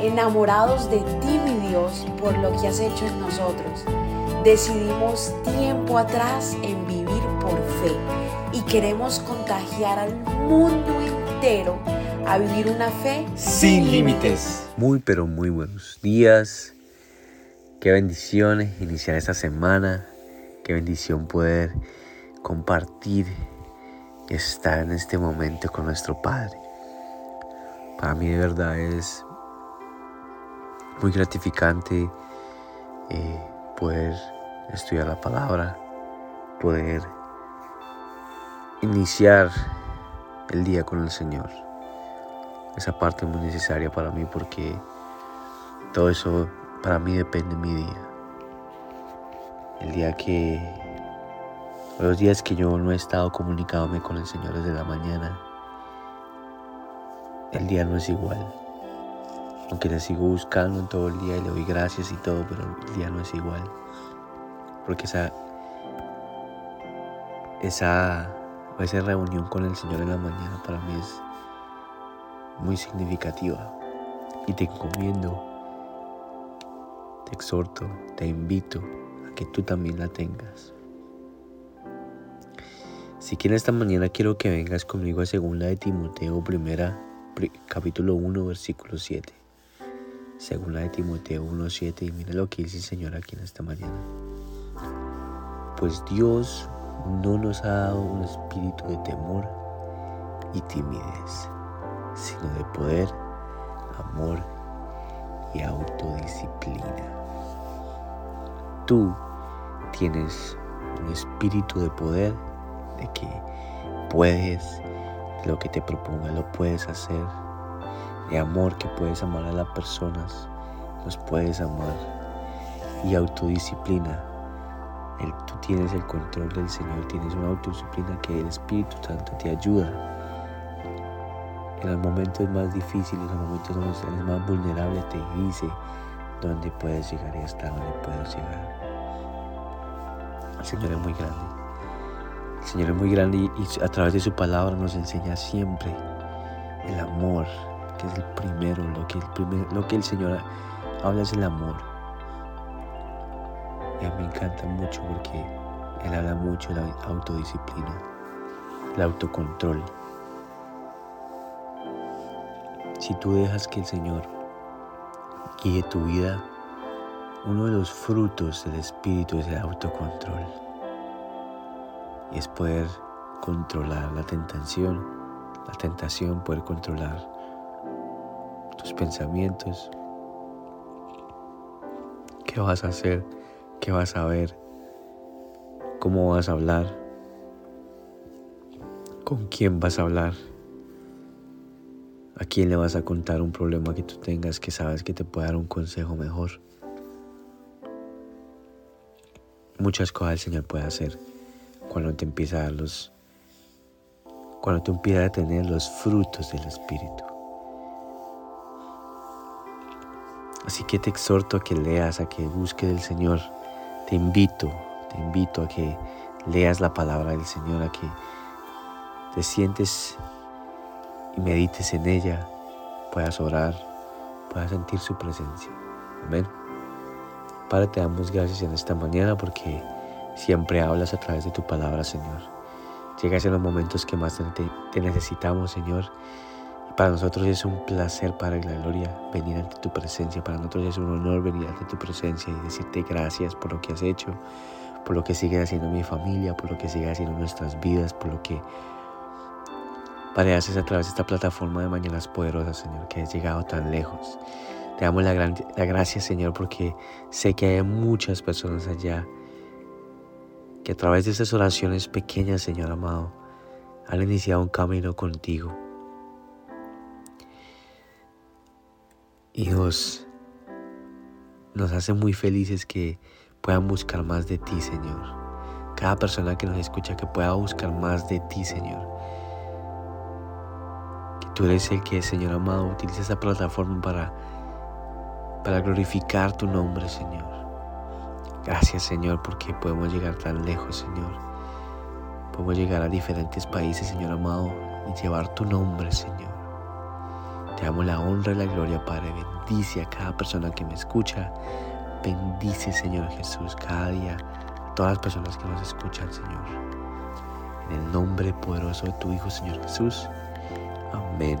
enamorados de ti, mi Dios, por lo que has hecho en nosotros. Decidimos tiempo atrás en vivir por fe y queremos contagiar al mundo entero a vivir una fe sin límites. Muy pero muy buenos días. Qué bendiciones iniciar esta semana. Qué bendición poder compartir y estar en este momento con nuestro Padre. Para mí de verdad es muy gratificante eh, poder estudiar la palabra, poder iniciar el día con el Señor. Esa parte es muy necesaria para mí porque todo eso para mí depende de mi día. El día que, los días que yo no he estado comunicándome con el Señor desde la mañana, el día no es igual. Aunque le sigo buscando en todo el día y le doy gracias y todo, pero el día no es igual. Porque esa, esa, esa reunión con el Señor en la mañana para mí es muy significativa. Y te encomiendo, te exhorto, te invito a que tú también la tengas. Si quieres esta mañana quiero que vengas conmigo a segunda de Timoteo, primera, capítulo 1, versículo 7. Segunda de Timoteo 1, 7 y mira lo que dice el Señor aquí en esta mañana. Pues Dios no nos ha dado un espíritu de temor y timidez, sino de poder, amor y autodisciplina. Tú tienes un espíritu de poder, de que puedes, lo que te proponga lo puedes hacer, de amor que puedes amar a las personas, los puedes amar, y autodisciplina. El, tú tienes el control del Señor, tienes una autodisciplina que el Espíritu Santo te ayuda en los momentos más difíciles, en los momentos donde eres más vulnerable, te dice dónde puedes llegar y hasta dónde puedes llegar. El Señor es muy grande. El Señor es muy grande y, a través de su palabra nos enseña siempre el amor, que es el primero, lo que el, lo que el Señor habla es el amor. A mí me encanta mucho porque Él habla mucho de la autodisciplina, el autocontrol. Si tú dejas que el Señor guíe tu vida, uno de los frutos del Espíritu es el autocontrol. Y es poder controlar la tentación, la tentación, poder controlar pensamientos. ¿Qué vas a hacer? ¿Qué vas a ver? ¿Cómo vas a hablar? ¿Con quién vas a hablar? ¿A quién le vas a contar un problema que tú tengas que sabes que te puede dar un consejo mejor? Muchas cosas el Señor puede hacer cuando te empieza a dar los, cuando tú empiezas a tener los frutos del Espíritu. Así que te exhorto a que leas, a que busques del Señor. Te invito, te invito a que leas la palabra del Señor, a que te sientes y medites en ella, puedas orar, puedas sentir su presencia. Amén. Padre, te damos gracias en esta mañana porque siempre hablas a través de tu palabra, Señor. Llegas en los momentos que más te, necesitamos, Señor. Para nosotros es un placer, Padre, la gloria, venir ante tu presencia. Para nosotros es un honor venir ante tu presencia y decirte gracias por lo que has hecho, por lo que sigue haciendo mi familia, por lo que sigue haciendo nuestras vidas, por lo que Padre, haces a través de esta plataforma de Mañanas Poderosas, Señor, que has llegado tan lejos. Te damos la, la gracia, Señor, porque sé que hay muchas personas allá que a través de estas oraciones pequeñas, Señor amado, han iniciado un camino contigo. Y nos, nos hace muy felices que puedan buscar más de ti, Señor. Cada persona que nos escucha que pueda buscar más de ti, Señor Tú eres el que, Señor amado, utiliza esa plataforma para, para glorificar tu nombre, Señor. Gracias, Señor, porque podemos llegar tan lejos, Señor. Podemos llegar a diferentes países, Señor amado, y llevar tu nombre, Señor. Te damos la honra y la gloria, Padre. Bendice a cada persona que me escucha. Bendice, Señor Jesús, cada día todas las personas que nos escuchan, Señor. En el nombre poderoso de tu Hijo, Señor Jesús. Amén.